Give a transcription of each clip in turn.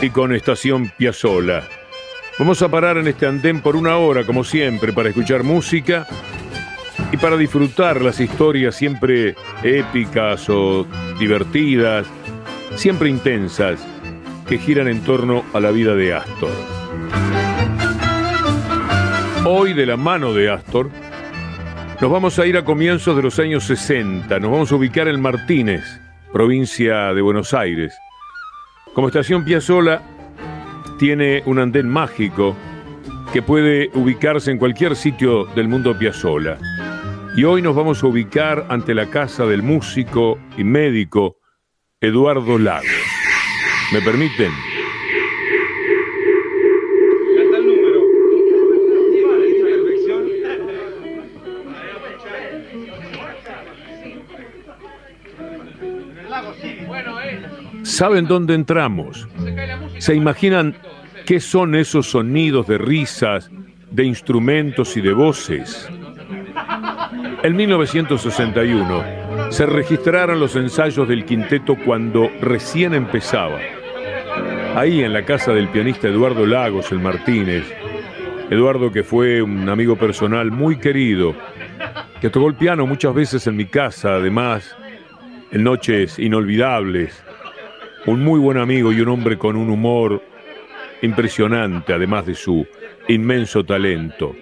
y con Estación Piazzola. Vamos a parar en este andén por una hora, como siempre, para escuchar música y para disfrutar las historias siempre épicas o divertidas, siempre intensas, que giran en torno a la vida de Astor. Hoy, de la mano de Astor, nos vamos a ir a comienzos de los años 60, nos vamos a ubicar en Martínez, provincia de Buenos Aires. Como estación Piazzola tiene un andén mágico que puede ubicarse en cualquier sitio del mundo Piazzola. Y hoy nos vamos a ubicar ante la casa del músico y médico Eduardo Lagos. ¿Me permiten? ¿Saben dónde entramos? ¿Se imaginan qué son esos sonidos de risas, de instrumentos y de voces? En 1961 se registraron los ensayos del quinteto cuando recién empezaba. Ahí en la casa del pianista Eduardo Lagos, el Martínez. Eduardo que fue un amigo personal muy querido, que tocó el piano muchas veces en mi casa, además, en noches inolvidables. Un muy buen amigo y un hombre con un humor impresionante, además de su inmenso talento.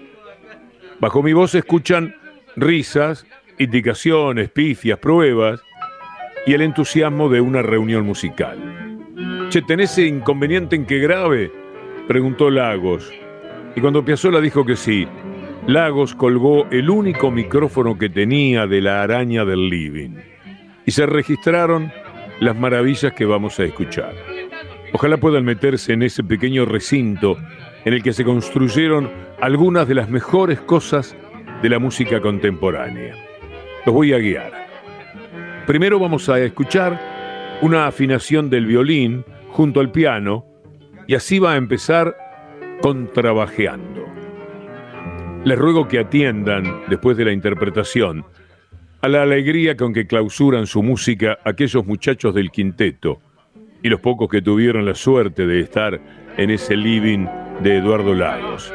Bajo mi voz se escuchan risas, indicaciones, pifias, pruebas y el entusiasmo de una reunión musical. Che, ¿tenés inconveniente en que grave? preguntó Lagos. Y cuando Piazzolla dijo que sí, Lagos colgó el único micrófono que tenía de la araña del living. Y se registraron las maravillas que vamos a escuchar. Ojalá puedan meterse en ese pequeño recinto en el que se construyeron algunas de las mejores cosas de la música contemporánea. Los voy a guiar. Primero vamos a escuchar una afinación del violín junto al piano y así va a empezar contrabajeando. Les ruego que atiendan, después de la interpretación, a la alegría con que clausuran su música aquellos muchachos del quinteto y los pocos que tuvieron la suerte de estar en ese living de Eduardo Lagos.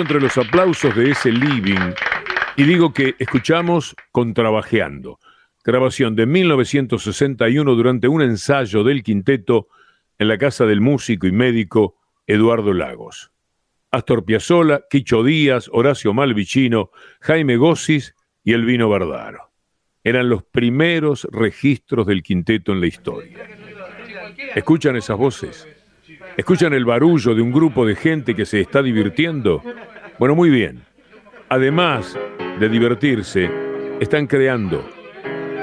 Entre los aplausos de ese living y digo que escuchamos Contrabajeando, grabación de 1961 durante un ensayo del quinteto en la casa del músico y médico Eduardo Lagos. Astor Piazzolla, Quicho Díaz, Horacio Malvicino, Jaime Gossis y Elvino Bardaro. Eran los primeros registros del quinteto en la historia. ¿Escuchan esas voces? ¿Escuchan el barullo de un grupo de gente que se está divirtiendo? Bueno, muy bien. Además de divertirse, están creando.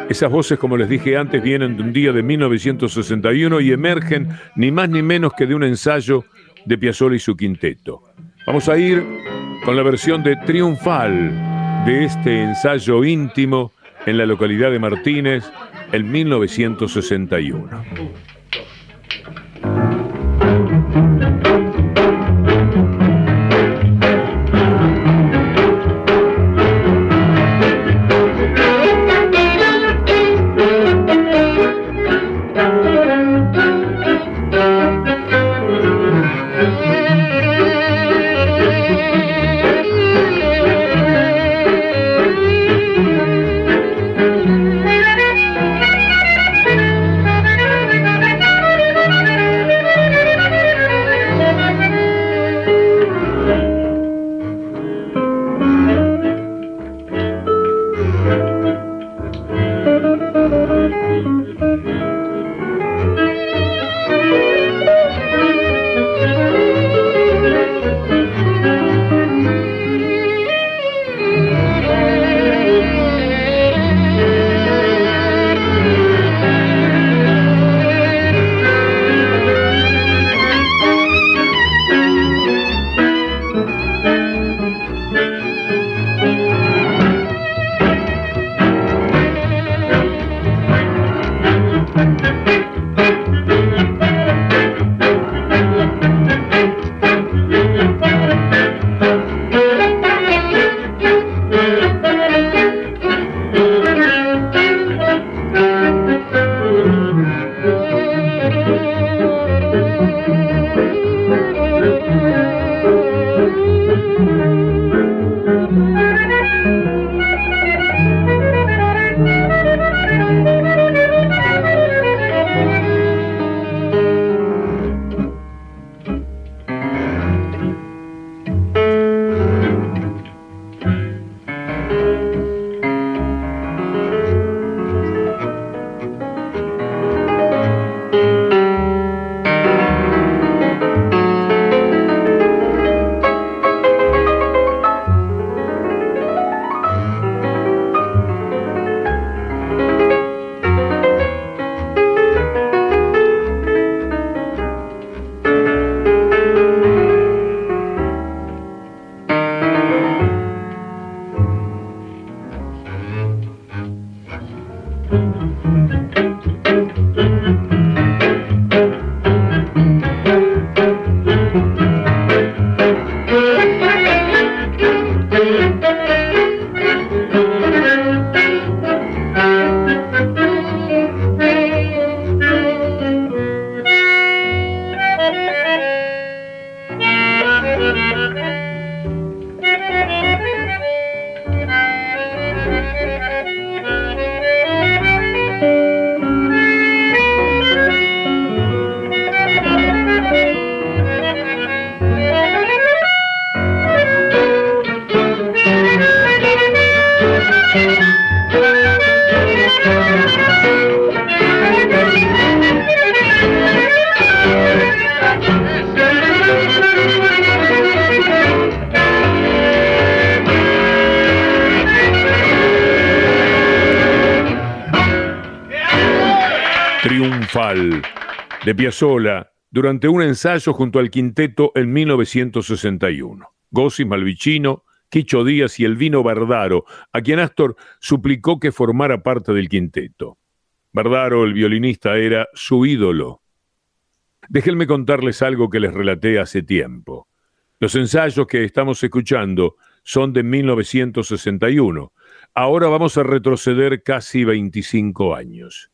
Esas voces, como les dije antes, vienen de un día de 1961 y emergen ni más ni menos que de un ensayo de Piazzolla y su quinteto. Vamos a ir con la versión de Triunfal de este ensayo íntimo en la localidad de Martínez en 1961. Piazzolla durante un ensayo junto al quinteto en 1961. Gossi Malvicino, Quicho Díaz y Elvino Bardaro, a quien Astor suplicó que formara parte del quinteto. Bardaro, el violinista, era su ídolo. Déjenme contarles algo que les relaté hace tiempo. Los ensayos que estamos escuchando son de 1961. Ahora vamos a retroceder casi 25 años.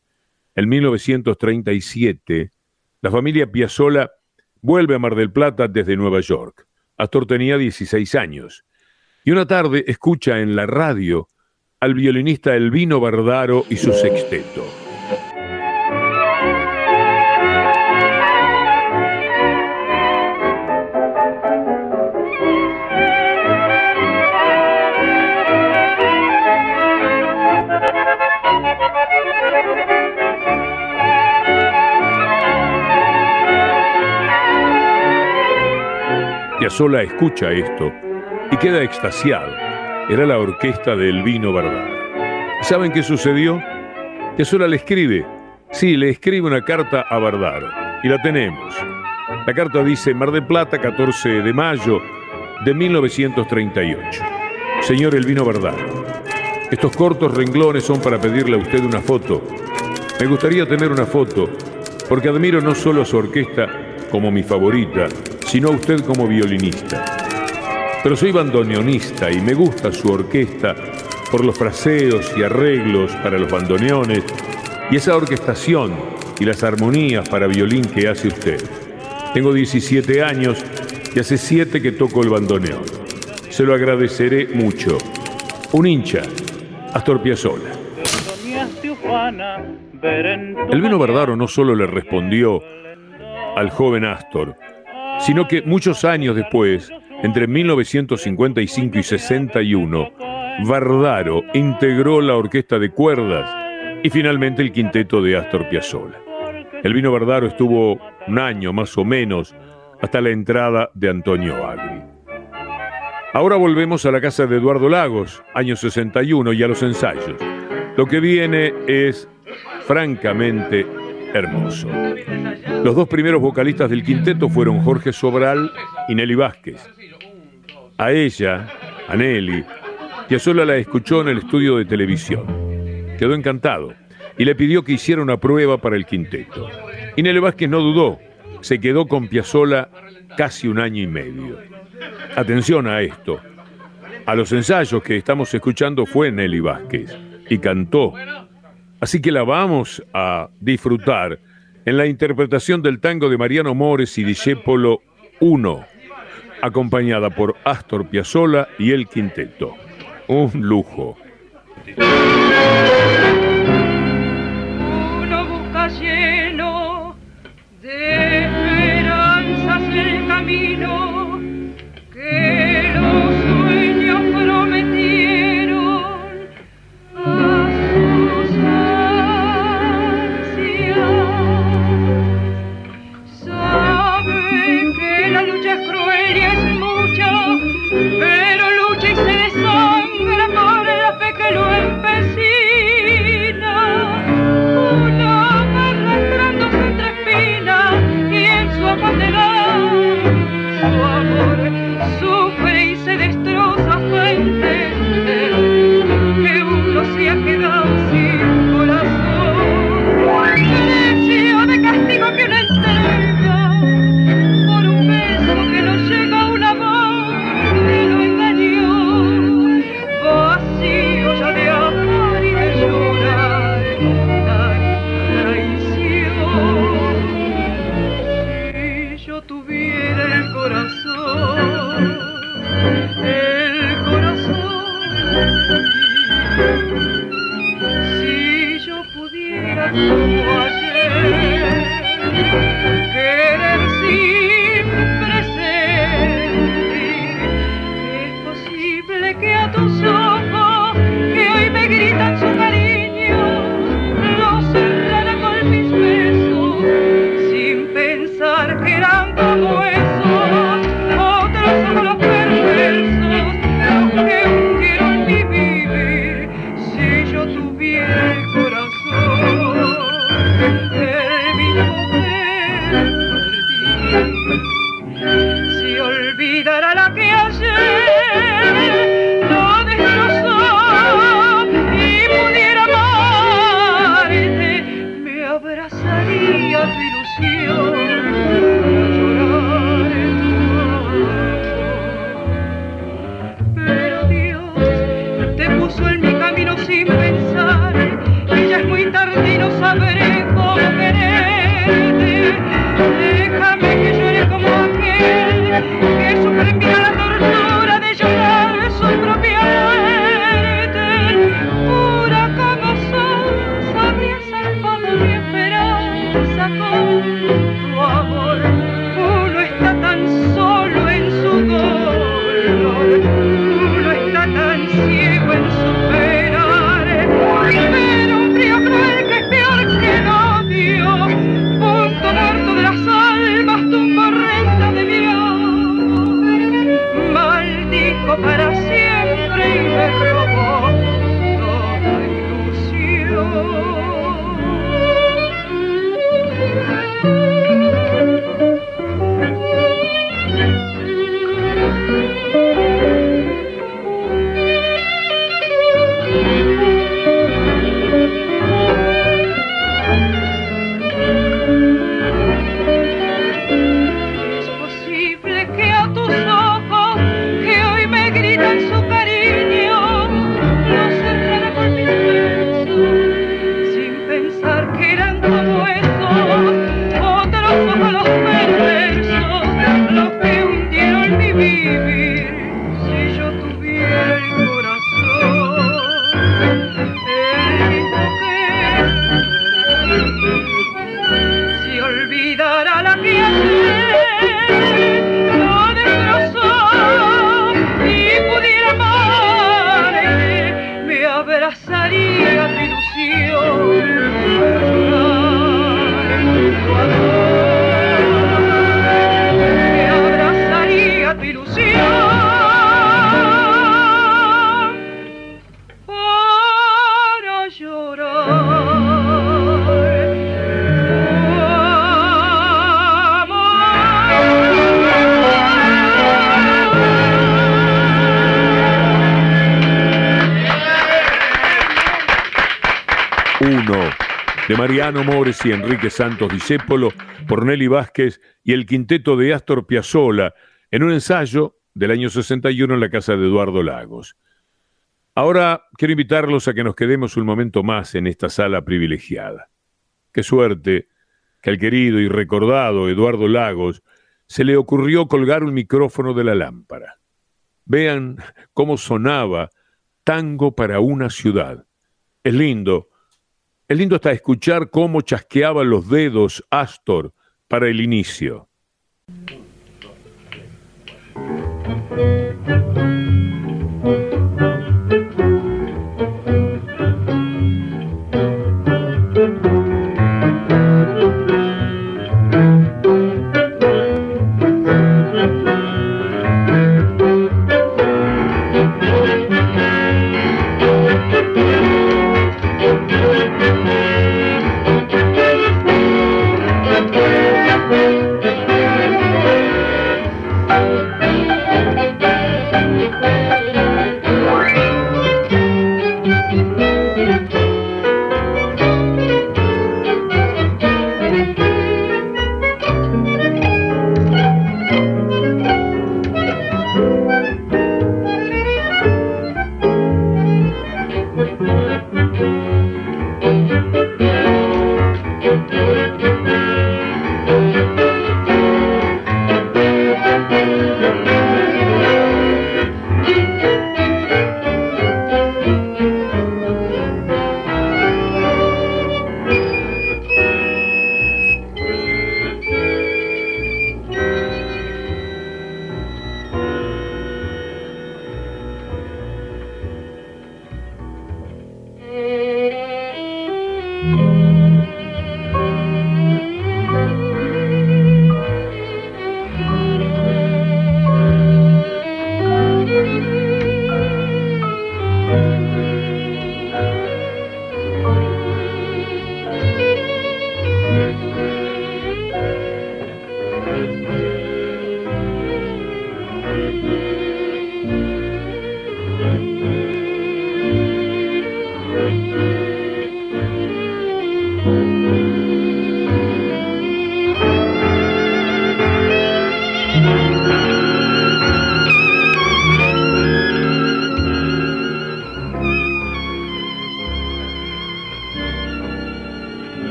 En 1937, la familia Piazzolla vuelve a Mar del Plata desde Nueva York. Astor tenía 16 años. Y una tarde escucha en la radio al violinista Elvino Bardaro y su sexteto. Piazzolla escucha esto y queda extasiado. Era la orquesta del vino Bardaro. ¿Saben qué sucedió? Piazzolla le escribe, sí, le escribe una carta a Bardaro y la tenemos. La carta dice Mar del Plata, 14 de mayo de 1938. Señor Elvino Bardaro, estos cortos renglones son para pedirle a usted una foto. Me gustaría tener una foto, porque admiro no solo a su orquesta como mi favorita, sino a usted como violinista. Pero soy bandoneonista y me gusta su orquesta por los fraseos y arreglos para los bandoneones y esa orquestación y las armonías para violín que hace usted. Tengo 17 años y hace 7 que toco el bandoneón. Se lo agradeceré mucho. Un hincha, Astor Piazzolla. El vino Verdaro no solo le respondió al joven Astor, sino que muchos años después, entre 1955 y 61, Vardaro integró la orquesta de cuerdas y finalmente el quinteto de Astor Piazzolla. El vino Vardaro estuvo un año más o menos hasta la entrada de Antonio Agri. Ahora volvemos a la casa de Eduardo Lagos, año 61, y a los ensayos. Lo que viene es francamente hermoso. Los dos primeros vocalistas del quinteto fueron Jorge Sobral y Nelly Vázquez. A ella, a Nelly, Piazzolla la escuchó en el estudio de televisión. Quedó encantado y le pidió que hiciera una prueba para el quinteto. Y Nelly Vázquez no dudó, se quedó con Piazzolla casi un año y medio. Atención a esto. A los ensayos que estamos escuchando fue Nelly Vázquez y cantó Así que la vamos a disfrutar en la interpretación del tango de Mariano Mores y Discépolo 1, acompañada por Astor Piazzolla y el quinteto. Un lujo. Mores y Enrique Santos Discépolo, por Nelly Vázquez y el quinteto de Astor Piazzolla, en un ensayo del año 61 en la casa de Eduardo Lagos. Ahora quiero invitarlos a que nos quedemos un momento más en esta sala privilegiada. Qué suerte que al querido y recordado Eduardo Lagos se le ocurrió colgar un micrófono de la lámpara. Vean cómo sonaba Tango para una ciudad. Es lindo, es lindo hasta escuchar cómo chasqueaban los dedos Astor para el inicio.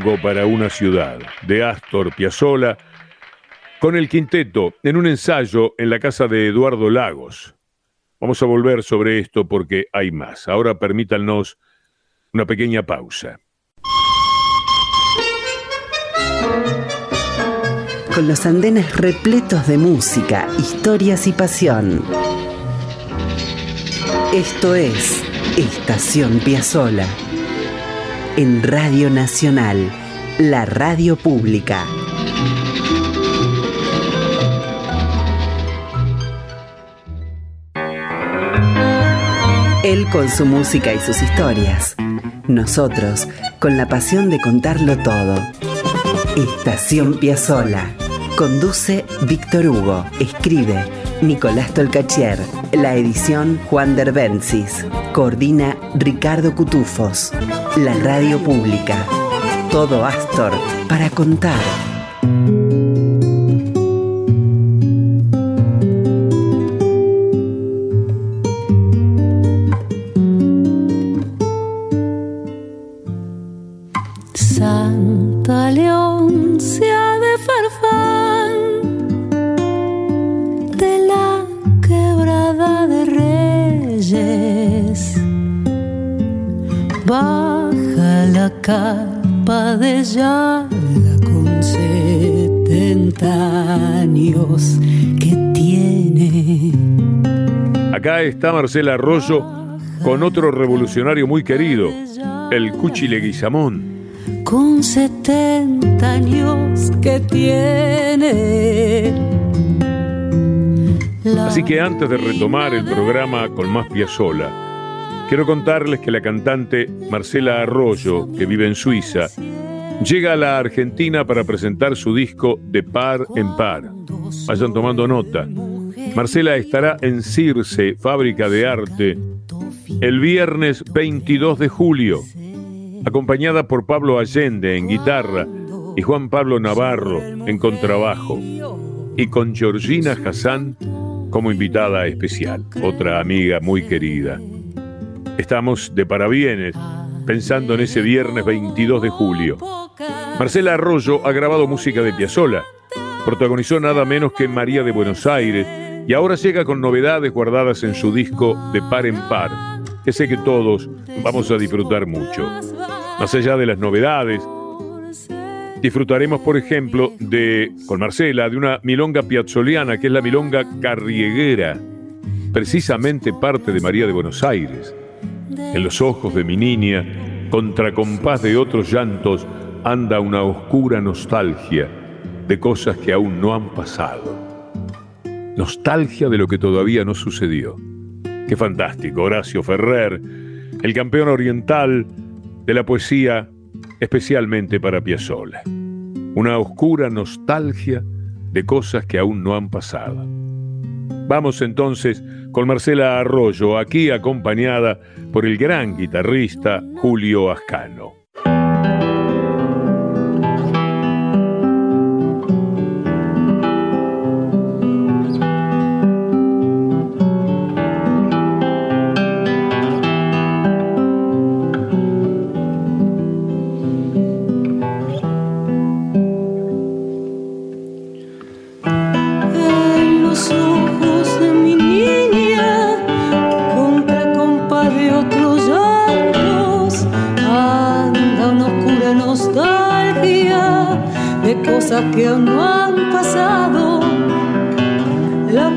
Para una ciudad, de Astor Piazzolla, con el quinteto en un ensayo en la casa de Eduardo Lagos. Vamos a volver sobre esto porque hay más. Ahora permítanos una pequeña pausa. Con los andenes repletos de música, historias y pasión. Esto es Estación Piazzola en Radio Nacional, la radio pública. Él con su música y sus historias. Nosotros con la pasión de contarlo todo. Estación Piazzola. Conduce Víctor Hugo. Escribe Nicolás Tolcachier. La edición Juan Derbencis. Coordina Ricardo Cutufos. La radio pública. Todo Astor para contar. Está Marcela Arroyo con otro revolucionario muy querido, el Cuchi Leguizamón. Con 70 años que tiene. Así que antes de retomar el programa con más Piazzola, quiero contarles que la cantante Marcela Arroyo, que vive en Suiza, llega a la Argentina para presentar su disco De Par en Par. Vayan tomando nota. Marcela estará en Circe, Fábrica de Arte, el viernes 22 de julio, acompañada por Pablo Allende en guitarra y Juan Pablo Navarro en contrabajo, y con Georgina Hassan como invitada especial, otra amiga muy querida. Estamos de parabienes pensando en ese viernes 22 de julio. Marcela Arroyo ha grabado música de Piazzolla, protagonizó nada menos que María de Buenos Aires y ahora llega con novedades guardadas en su disco de par en par, que sé que todos vamos a disfrutar mucho. Más allá de las novedades, disfrutaremos, por ejemplo, de, con Marcela, de una milonga piazzoliana, que es la milonga carrieguera, precisamente parte de María de Buenos Aires. En los ojos de mi niña, contra compás de otros llantos, anda una oscura nostalgia de cosas que aún no han pasado. Nostalgia de lo que todavía no sucedió. Qué fantástico, Horacio Ferrer, el campeón oriental de la poesía especialmente para Piazzolla. Una oscura nostalgia de cosas que aún no han pasado. Vamos entonces con Marcela Arroyo, aquí acompañada por el gran guitarrista Julio Ascano. Que aún no han pasado. La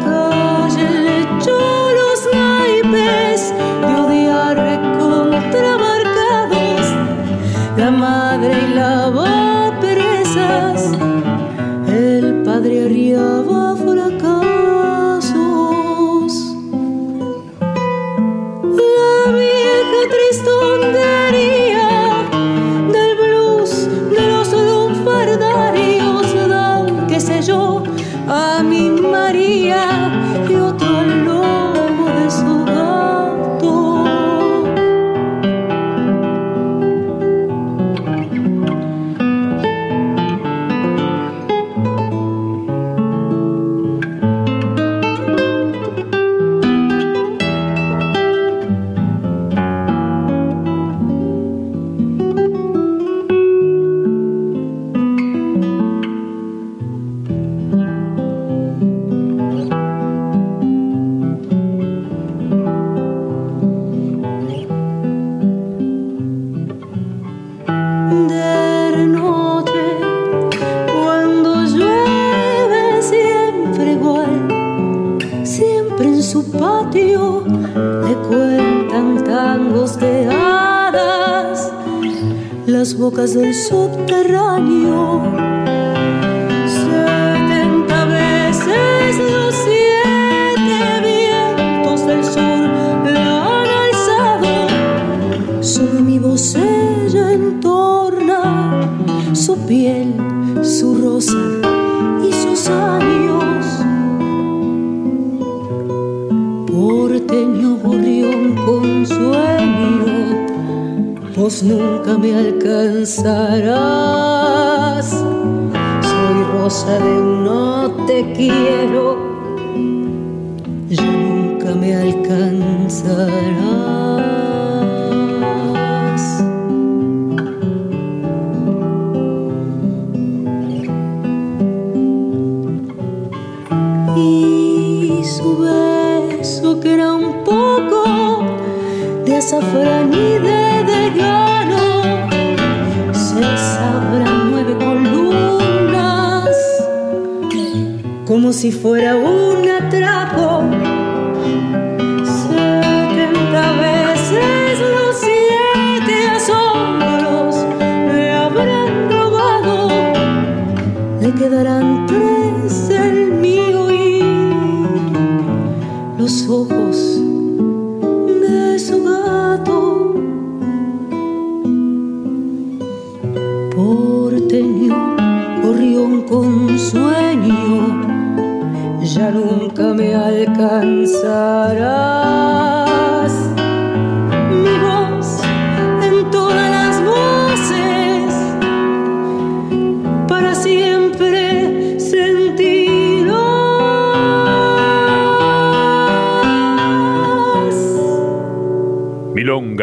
si fuera un atraco.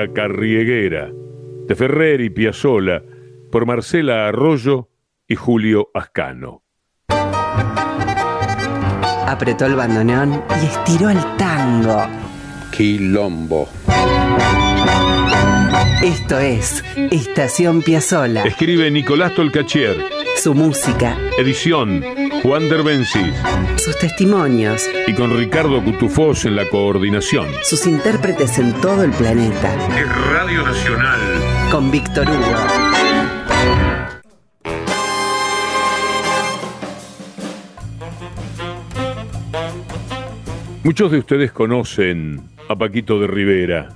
Carrieguera, de Ferrer y Piazzolla, por Marcela Arroyo y Julio Ascano. Apretó el bandoneón y estiró el tango. Quilombo. Esto es Estación Piazzola. Escribe Nicolás Tolcachier. Su música, Edición Juan Derbencis. sus testimonios, Y con Ricardo Cutufós en la coordinación. sus intérpretes en todo el planeta. Es Radio Nacional. Con Víctor Hugo. Muchos de ustedes conocen a Paquito de Rivera.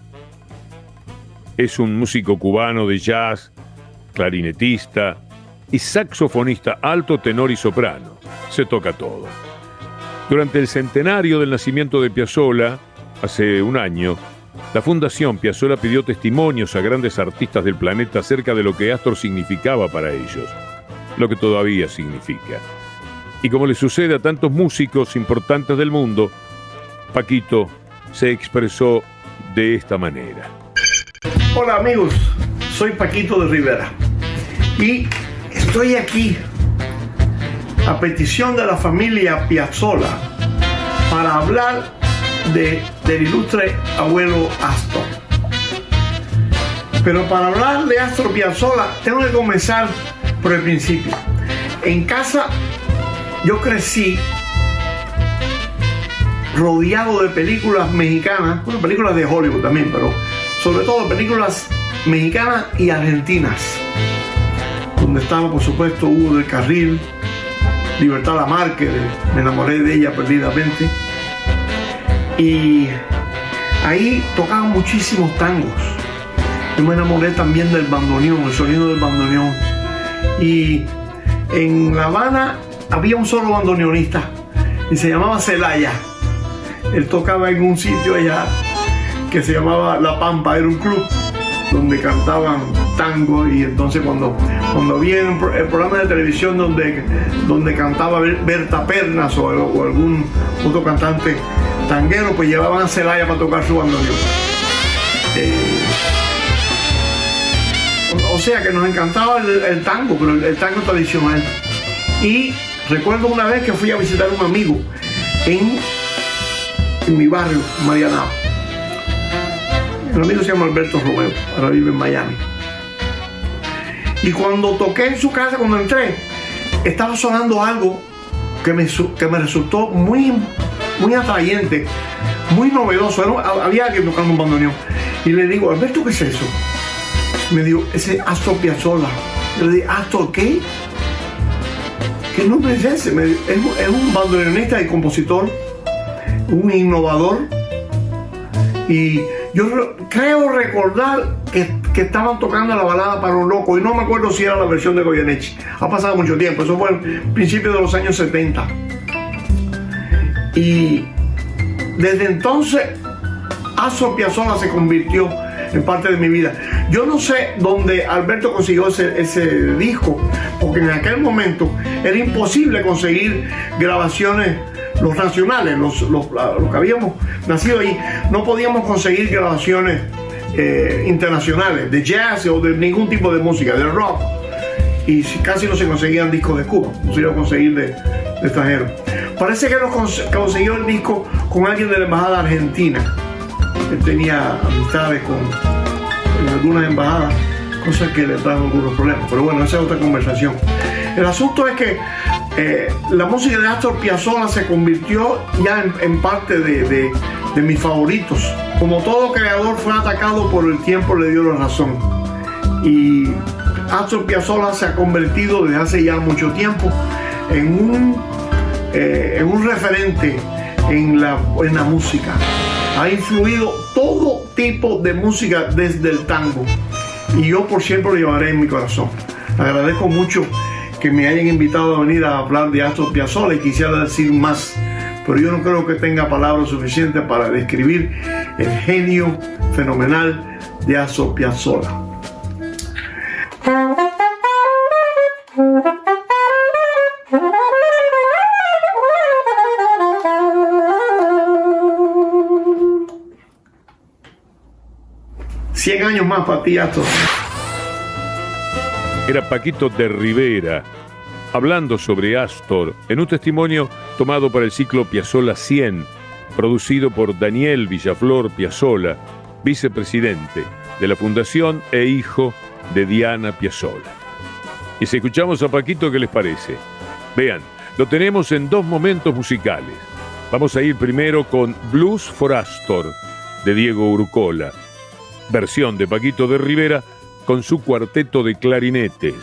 Es un músico cubano de jazz, clarinetista y saxofonista alto, tenor y soprano. Se toca todo. Durante el centenario del nacimiento de Piazzolla, hace un año, la Fundación Piazzolla pidió testimonios a grandes artistas del planeta acerca de lo que Astor significaba para ellos, lo que todavía significa. Y como le sucede a tantos músicos importantes del mundo, Paquito se expresó de esta manera. Hola amigos, soy Paquito de Rivera y estoy aquí a petición de la familia Piazzolla para hablar de, del ilustre abuelo Astor. Pero para hablar de Astor Piazzolla tengo que comenzar por el principio. En casa yo crecí rodeado de películas mexicanas, bueno, películas de Hollywood también, pero sobre todo películas mexicanas y argentinas, donde estaba por supuesto Hugo del Carril, Libertad Lamarque, me enamoré de ella perdidamente, y ahí tocaban muchísimos tangos. Yo me enamoré también del bandoneón, el sonido del bandoneón. Y en La Habana había un solo bandoneonista y se llamaba Celaya. Él tocaba en un sitio allá que se llamaba La Pampa, era un club donde cantaban tango y entonces cuando, cuando el, pro- el programa de televisión donde, donde cantaba Ber- Berta Pernas o, algún otro cantante tanguero, pues llevaban a Celaya para tocar su bandoneón. Eh, o- sea que nos encantaba el, el tango, pero el, el tango tradicional. Y recuerdo una vez que fui a visitar a un amigo en, en mi barrio, Marianao. El amigo se llama Alberto Romero, ahora vive en Miami. Y cuando toqué en su casa, cuando entré, estaba sonando algo que me, que me resultó muy, muy atrayente, muy novedoso. Había alguien tocando un bandoneón. Y le digo, Alberto, ¿qué es eso? Me dijo, ese es Astor Piazzolla. Yo le dije, ¿Astor qué? ¿Qué nombre es ese? Me dijo, es un bandoneonista y compositor, un innovador. Y yo re- creo recordar que, que estaban tocando la balada para un loco y no me acuerdo si era la versión de Goyeneche. Ha pasado mucho tiempo, eso fue el principio de los años 70. Y desde entonces, Astor Piazzolla se convirtió en parte de mi vida. Yo no sé dónde Alberto consiguió ese, disco, porque en aquel momento era imposible conseguir grabaciones, los nacionales, los, los- que habíamos nacido ahí, no podíamos conseguir grabaciones eh, internacionales, de jazz o de ningún tipo de música, de rock. Y si- casi no se conseguían discos de Cuba, no se iba a conseguir de, de extranjeros. Parece que lo cons- consiguió el disco con alguien de la embajada argentina. Él tenía amistades con en algunas embajadas, cosas que le trajo algunos problemas. Pero bueno, esa es otra conversación. El asunto es que eh, la música de Astor Piazzolla se convirtió ya en, parte de, de- de mis favoritos. Como todo creador fue atacado por el tiempo, le dio la razón. Y Astor Piazzolla se ha convertido desde hace ya mucho tiempo en un, eh, en un referente en la, en la música. Ha influido todo tipo de música desde el tango. Y yo por siempre lo llevaré en mi corazón. Agradezco mucho que me hayan invitado a venir a hablar de Astor Piazzolla y quisiera decir más, pero yo no creo que tenga palabras suficientes para describir el genio fenomenal de Astor Piazzolla. Cien años más para ti, Astor. Era Paquito de Rivera, hablando sobre Astor en un testimonio tomado para el ciclo Piazzola 100, producido por Daniel Villaflor Piazzola, vicepresidente de la fundación e hijo de Diana Piazzola. Y si escuchamos a Paquito, ¿qué les parece? Vean, lo tenemos en dos momentos musicales. Vamos a ir primero con Blues for Astor, de Diego Urcola, versión de Paquito de Rivera con su cuarteto de clarinetes.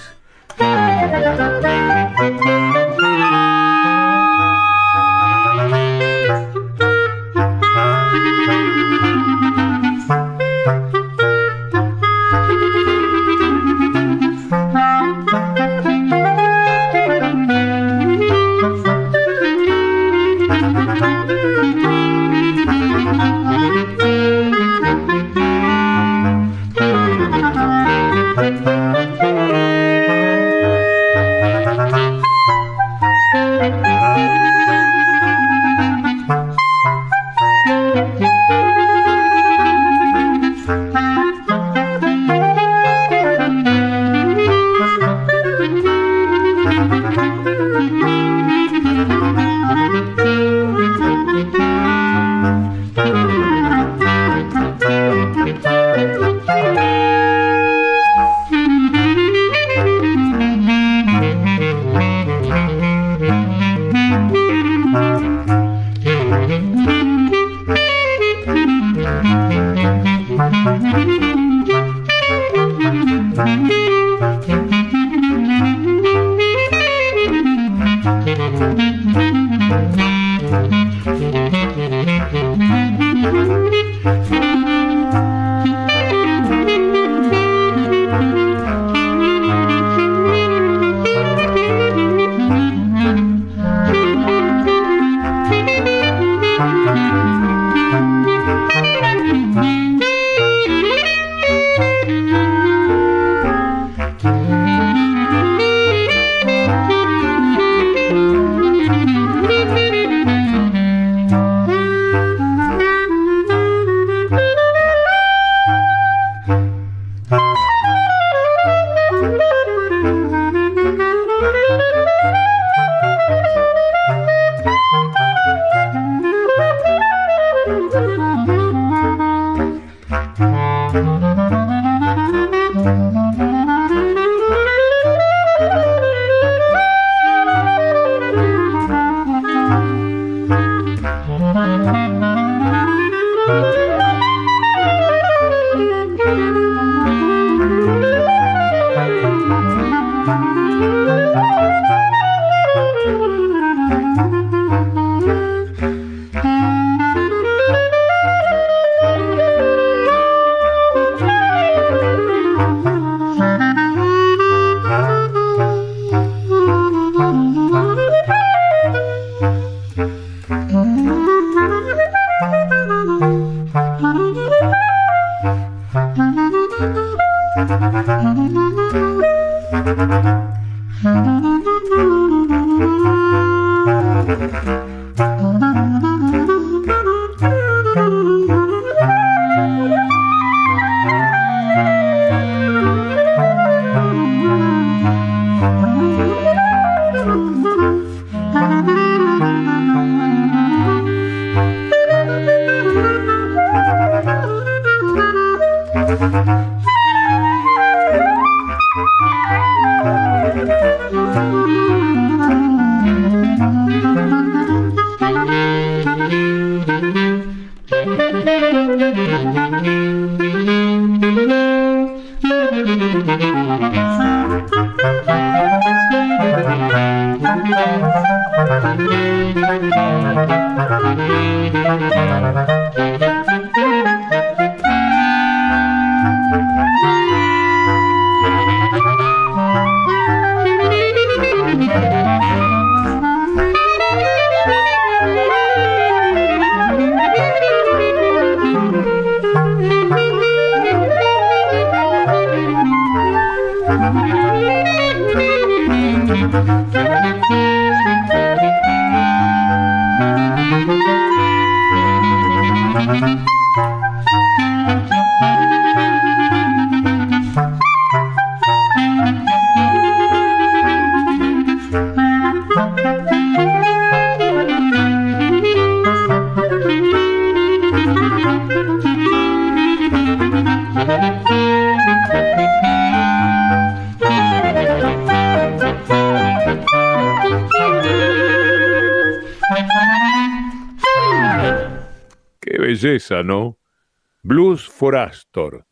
Blues for Astor,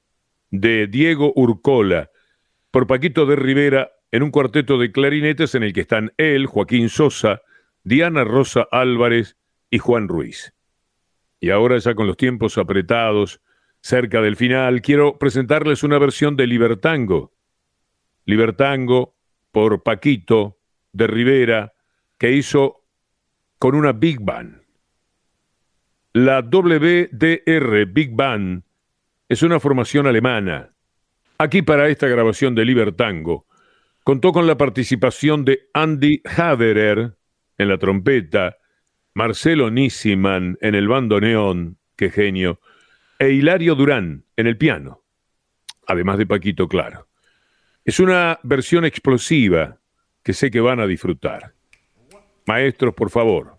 de Diego Urcola, por Paquito de Rivera, en un cuarteto de clarinetes en el que están él, Joaquín Sosa, Diana Rosa Álvarez y Juan Ruiz. Y ahora ya con los tiempos apretados, cerca del final, quiero presentarles una versión de Libertango. Libertango por Paquito de Rivera, que hizo con una Big Band. La WDR Big Band es una formación alemana. Aquí para esta grabación de Libertango contó con la participación de Andy Haverer en la trompeta, Marcelo Nissiman en el bandoneón, qué genio, e Hilario Durán en el piano, además de Paquito Claro. Es una versión explosiva que sé que van a disfrutar. Maestros, por favor.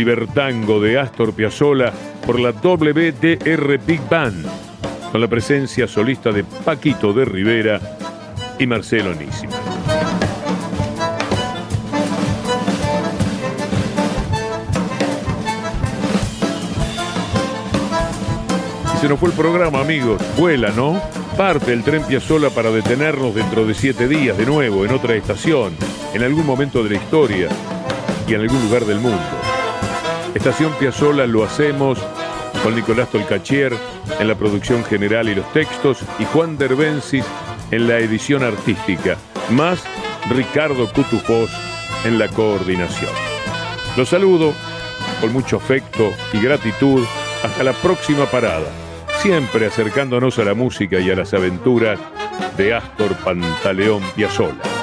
Libertango de Astor Piazzolla por la WDR Big Band, con la presencia solista de Paquito de Rivera y Marcelo Nísima. Se nos fue el programa, amigos. Vuela, ¿no? Parte el tren Piazzola para detenernos dentro de siete días de nuevo en otra estación, en algún momento de la historia y en algún lugar del mundo. Estación Piazzola lo hacemos con Nicolás Tolcachier en la producción general y los textos y Juan Derbensis en la edición artística, más Ricardo Cutufós en la coordinación. Los saludo con mucho afecto y gratitud hasta la próxima parada siempre acercándonos a la música y a las aventuras de Astor Pantaleón Piazzolla.